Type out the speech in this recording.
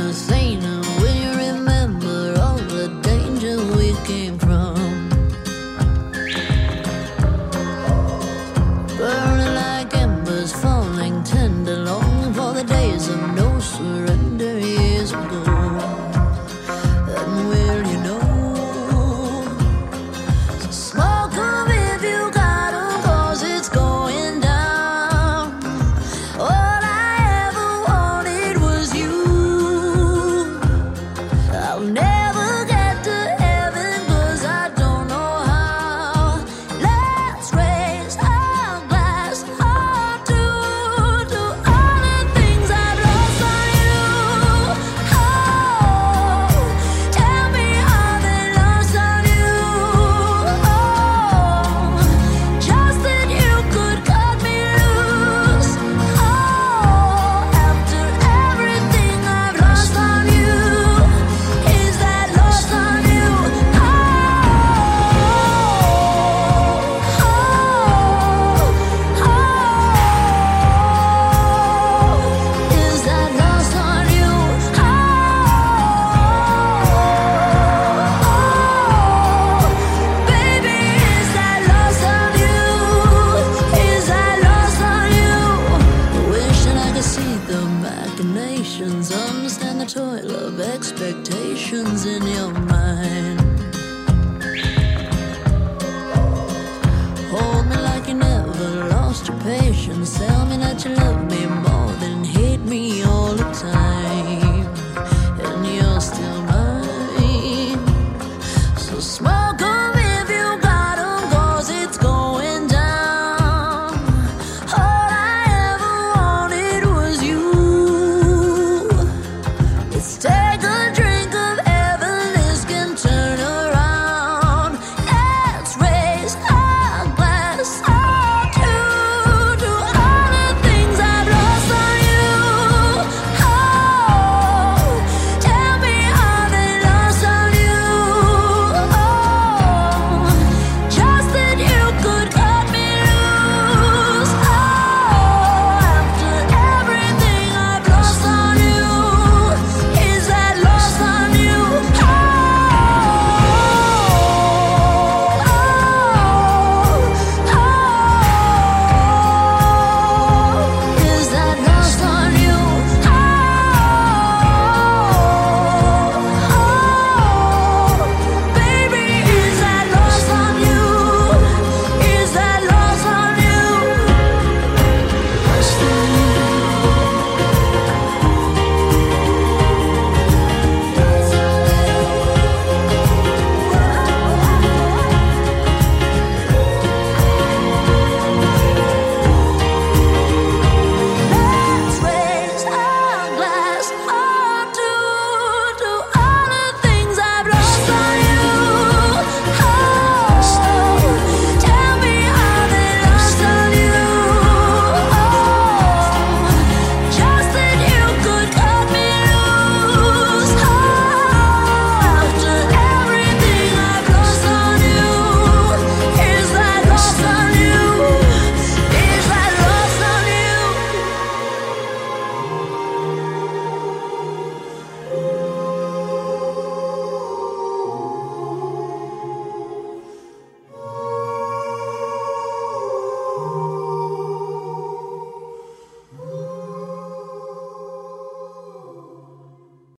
no. expectations in your mind. Hold me like you never lost your patience. Tell me that you love me.